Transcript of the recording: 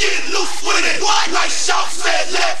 get loose with it. What? Like shots said, let